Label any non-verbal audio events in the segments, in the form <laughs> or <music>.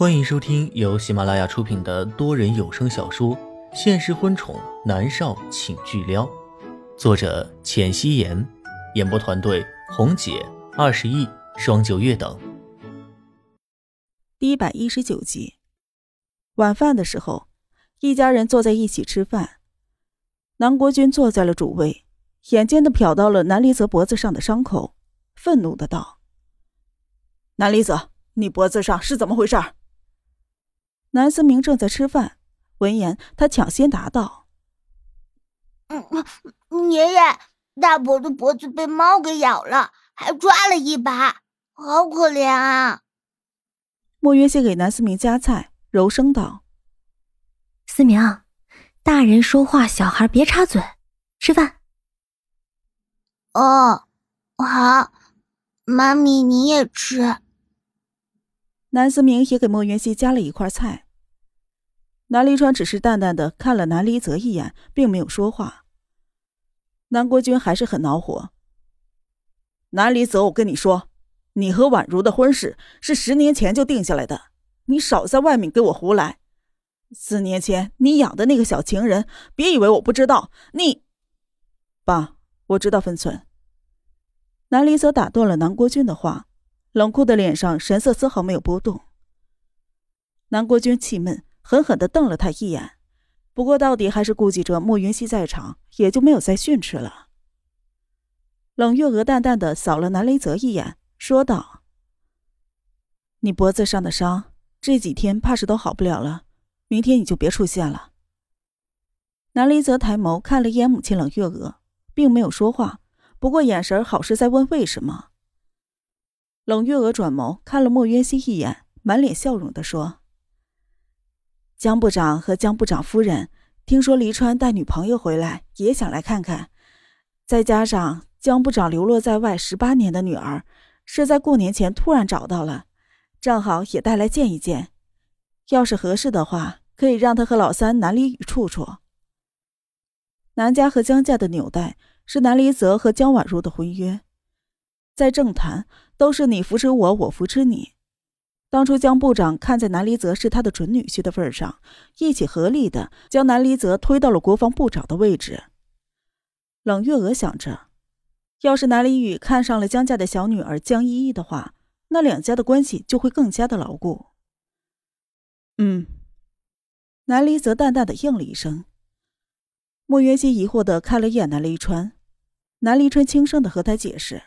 欢迎收听由喜马拉雅出品的多人有声小说《现实婚宠男少请巨撩》，作者：浅汐颜，演播团队：红姐、二十亿、双九月等。第一百一十九集，晚饭的时候，一家人坐在一起吃饭。南国君坐在了主位，眼尖的瞟到了南离泽脖子上的伤口，愤怒的道：“南离泽，你脖子上是怎么回事？”南思明正在吃饭，闻言，他抢先答道：“嗯，爷爷，大伯的脖子被猫给咬了，还抓了一把，好可怜啊。”莫渊先给南思明夹菜，柔声道：“思明，大人说话，小孩别插嘴，吃饭。”哦，好，妈咪你也吃。南思明也给莫元熙夹了一块菜。南离川只是淡淡的看了南离泽一眼，并没有说话。南国君还是很恼火。南离泽，我跟你说，你和婉如的婚事是十年前就定下来的，你少在外面给我胡来。四年前你养的那个小情人，别以为我不知道。你，爸，我知道分寸。南离泽打断了南国君的话。冷酷的脸上神色丝毫没有波动。南国君气闷，狠狠的瞪了他一眼，不过到底还是顾及着莫云熙在场，也就没有再训斥了。冷月娥淡淡的扫了南雷泽一眼，说道：“你脖子上的伤，这几天怕是都好不了了，明天你就别出现了。”南雷泽抬眸看了一眼母亲冷月娥，并没有说话，不过眼神好似在问为什么。冷月娥转眸看了莫渊熙一眼，满脸笑容的说：“江部长和江部长夫人听说黎川带女朋友回来，也想来看看。再加上江部长流落在外十八年的女儿，是在过年前突然找到了，正好也带来见一见。要是合适的话，可以让他和老三南离宇处处。南家和江家的纽带是南离泽和江婉如的婚约。”在政坛都是你扶持我，我扶持你。当初江部长看在南离泽是他的准女婿的份上，一起合力的将南离泽推到了国防部长的位置。冷月娥想着，要是南离宇看上了江家的小女儿江依依的话，那两家的关系就会更加的牢固。嗯，南离泽淡淡的应了一声。莫元熙疑惑的看了一眼南离川，南离川轻声的和他解释。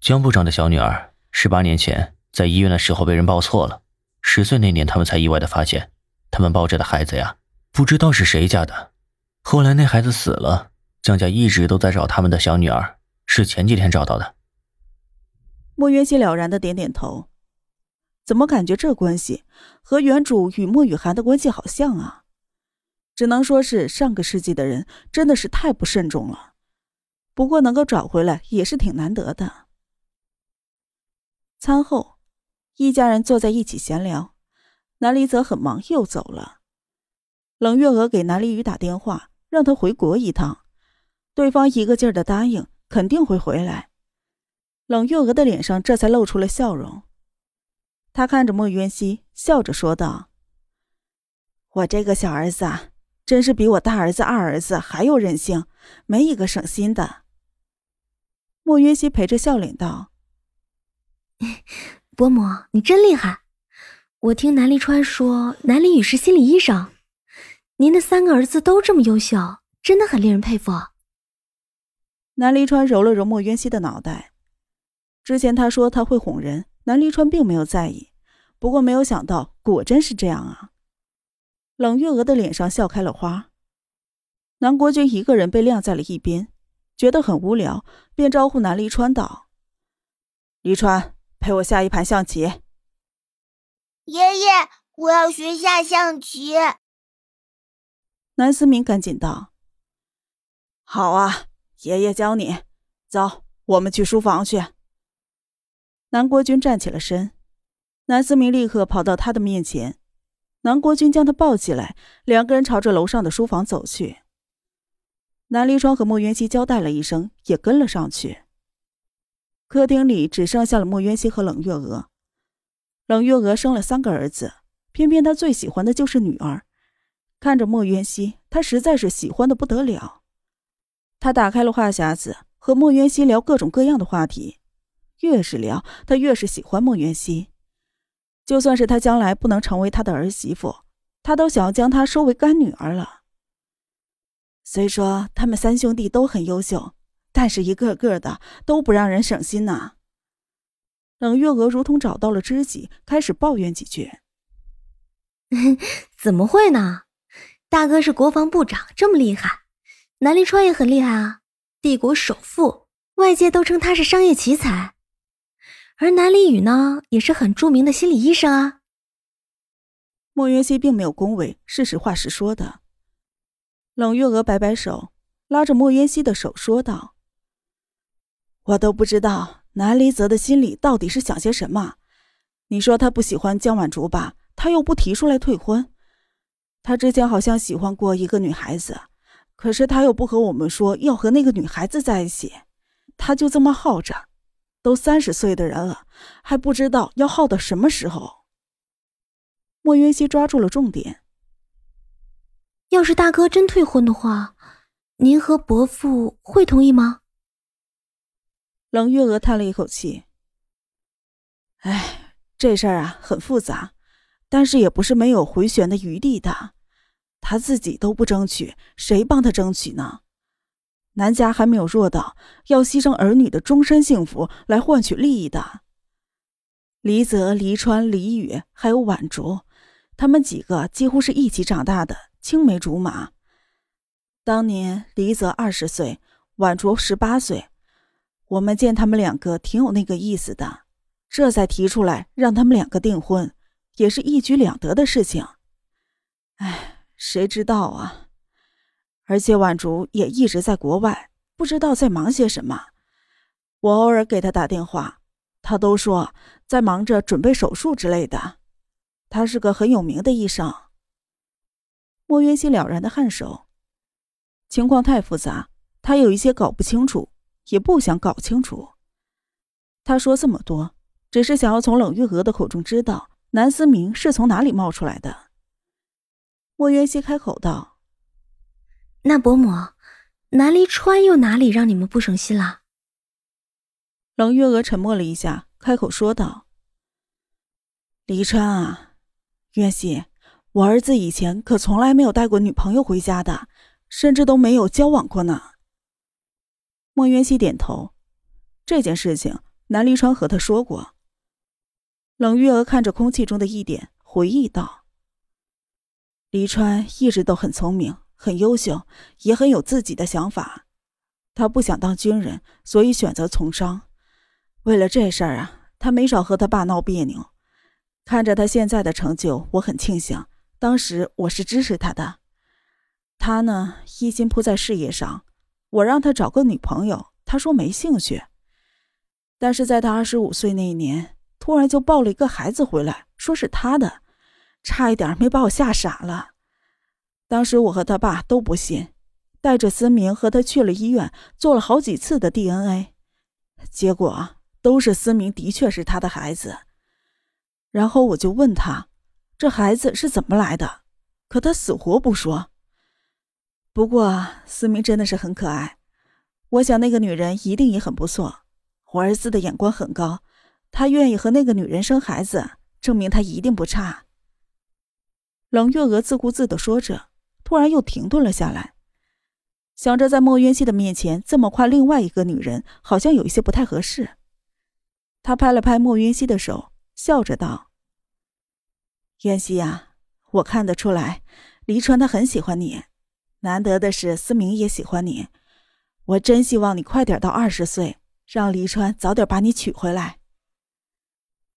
江部长的小女儿，十八年前在医院的时候被人抱错了，十岁那年他们才意外的发现，他们抱着的孩子呀，不知道是谁家的。后来那孩子死了，江家一直都在找他们的小女儿，是前几天找到的。莫渊熙了然的点点头，怎么感觉这关系和原主与莫雨涵的关系好像啊？只能说是上个世纪的人真的是太不慎重了。不过能够找回来也是挺难得的。餐后，一家人坐在一起闲聊。南离泽很忙，又走了。冷月娥给南离宇打电话，让他回国一趟。对方一个劲儿的答应，肯定会回来。冷月娥的脸上这才露出了笑容。他看着莫渊熙，笑着说道：“我这个小儿子啊，真是比我大儿子、二儿子还有任性，没一个省心的。”莫渊熙陪着笑脸道。<laughs> 伯母，你真厉害！我听南离川说，南离宇是心理医生。您的三个儿子都这么优秀，真的很令人佩服。南离川揉了揉莫渊熙的脑袋。之前他说他会哄人，南离川并没有在意。不过没有想到，果真是这样啊！冷月娥的脸上笑开了花。南国君一个人被晾在了一边，觉得很无聊，便招呼南离川道：“离川。”陪我下一盘象棋。爷爷，我要学下象棋。南思明赶紧道：“好啊，爷爷教你。走，我们去书房去。”南国君站起了身，南思明立刻跑到他的面前。南国君将他抱起来，两个人朝着楼上的书房走去。南离川和莫元熙交代了一声，也跟了上去。客厅里只剩下了莫渊熙和冷月娥。冷月娥生了三个儿子，偏偏她最喜欢的就是女儿。看着莫渊熙，她实在是喜欢的不得了。她打开了话匣子，和莫渊熙聊各种各样的话题。越是聊，她越是喜欢莫渊熙。就算是她将来不能成为他的儿媳妇，她都想要将她收为干女儿了。虽说他们三兄弟都很优秀，但是一个个的都不让人省心呐。冷月娥如同找到了知己，开始抱怨几句：“ <laughs> 怎么会呢？大哥是国防部长，这么厉害。南临川也很厉害啊，帝国首富，外界都称他是商业奇才。而南离宇呢，也是很著名的心理医生啊。”莫云熙并没有恭维，是实话实说的。冷月娥摆摆手，拉着莫云熙的手说道：“我都不知道南离泽的心里到底是想些什么。你说他不喜欢江晚竹吧，他又不提出来退婚。他之前好像喜欢过一个女孩子，可是他又不和我们说要和那个女孩子在一起，他就这么耗着。都三十岁的人了，还不知道要耗到什么时候。”莫云熙抓住了重点。要是大哥真退婚的话，您和伯父会同意吗？冷月娥叹了一口气：“哎，这事儿啊很复杂，但是也不是没有回旋的余地的。他自己都不争取，谁帮他争取呢？南家还没有弱到要牺牲儿女的终身幸福来换取利益的。黎泽、黎川、黎宇还有婉竹，他们几个几乎是一起长大的。”青梅竹马，当年黎泽二十岁，婉竹十八岁，我们见他们两个挺有那个意思的，这才提出来让他们两个订婚，也是一举两得的事情。哎，谁知道啊？而且婉竹也一直在国外，不知道在忙些什么。我偶尔给他打电话，他都说在忙着准备手术之类的。他是个很有名的医生。莫渊熙了然的颔首，情况太复杂，他有一些搞不清楚，也不想搞清楚。他说这么多，只是想要从冷月娥的口中知道南思明是从哪里冒出来的。莫渊熙开口道：“那伯母，南离川又哪里让你们不省心了？”冷月娥沉默了一下，开口说道：“离川啊，渊熙。”我儿子以前可从来没有带过女朋友回家的，甚至都没有交往过呢。莫渊熙点头，这件事情南离川和他说过。冷月娥看着空气中的一点，回忆道：“离川一直都很聪明，很优秀，也很有自己的想法。他不想当军人，所以选择从商。为了这事儿啊，他没少和他爸闹别扭。看着他现在的成就，我很庆幸。”当时我是支持他的，他呢一心扑在事业上。我让他找个女朋友，他说没兴趣。但是在他二十五岁那一年，突然就抱了一个孩子回来，说是他的，差一点没把我吓傻了。当时我和他爸都不信，带着思明和他去了医院，做了好几次的 DNA，结果都是思明的确是他的孩子。然后我就问他。这孩子是怎么来的？可他死活不说。不过思明真的是很可爱，我想那个女人一定也很不错。我儿子的眼光很高，他愿意和那个女人生孩子，证明他一定不差。冷月娥自顾自的说着，突然又停顿了下来，想着在莫渊熙的面前这么夸另外一个女人，好像有一些不太合适。他拍了拍莫渊熙的手，笑着道。渊熙呀，我看得出来，黎川他很喜欢你。难得的是，思明也喜欢你。我真希望你快点到二十岁，让黎川早点把你娶回来。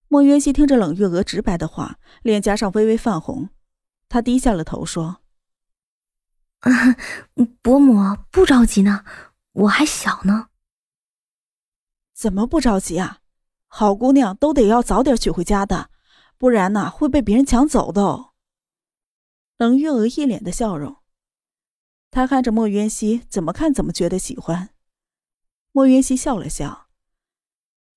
莫渊熙听着冷月娥直白的话，脸颊上微微泛红，他低下了头说：“啊，伯母不着急呢，我还小呢。怎么不着急啊？好姑娘都得要早点娶回家的。”不然呢，会被别人抢走的。冷月娥一脸的笑容，他看着莫渊熙，怎么看怎么觉得喜欢。莫渊熙笑了笑，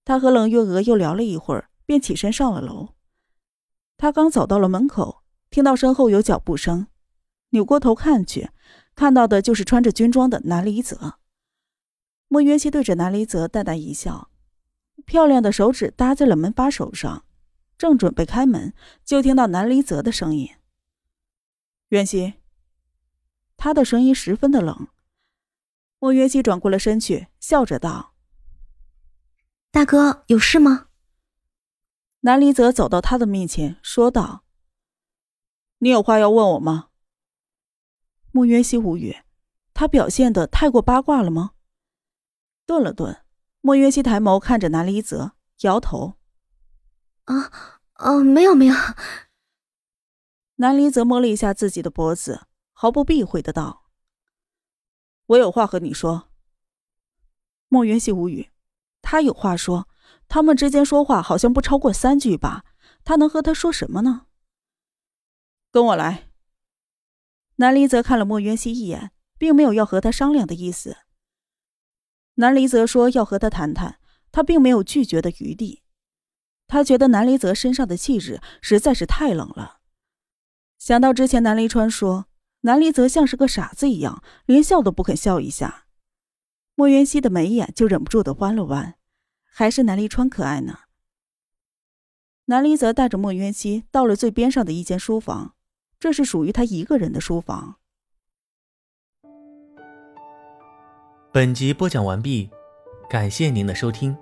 他和冷月娥又聊了一会儿，便起身上了楼。他刚走到了门口，听到身后有脚步声，扭过头看去，看到的就是穿着军装的南离泽。莫约西对着南离泽淡淡一笑，漂亮的手指搭在了门把手上，正准备开门，就听到南离泽的声音：“渊熙。”他的声音十分的冷。莫约西转过了身去，笑着道：“大哥，有事吗？”南离泽走到他的面前，说道：“你有话要问我吗？”莫约西无语，他表现的太过八卦了吗？顿了顿，莫约西抬眸看着南离泽，摇头：“啊，哦，没有，没有。”南离泽摸了一下自己的脖子，毫不避讳的道：“我有话和你说。”莫云溪无语，他有话说。他们之间说话好像不超过三句吧？他能和他说什么呢？跟我来。南离泽看了莫云熙一眼，并没有要和他商量的意思。南离泽说要和他谈谈，他并没有拒绝的余地。他觉得南离泽身上的气质实在是太冷了。想到之前南离川说南离泽像是个傻子一样，连笑都不肯笑一下，莫渊熙的眉眼就忍不住的弯了弯。还是南离川可爱呢。南离泽带着莫渊熙到了最边上的一间书房，这是属于他一个人的书房。本集播讲完毕，感谢您的收听。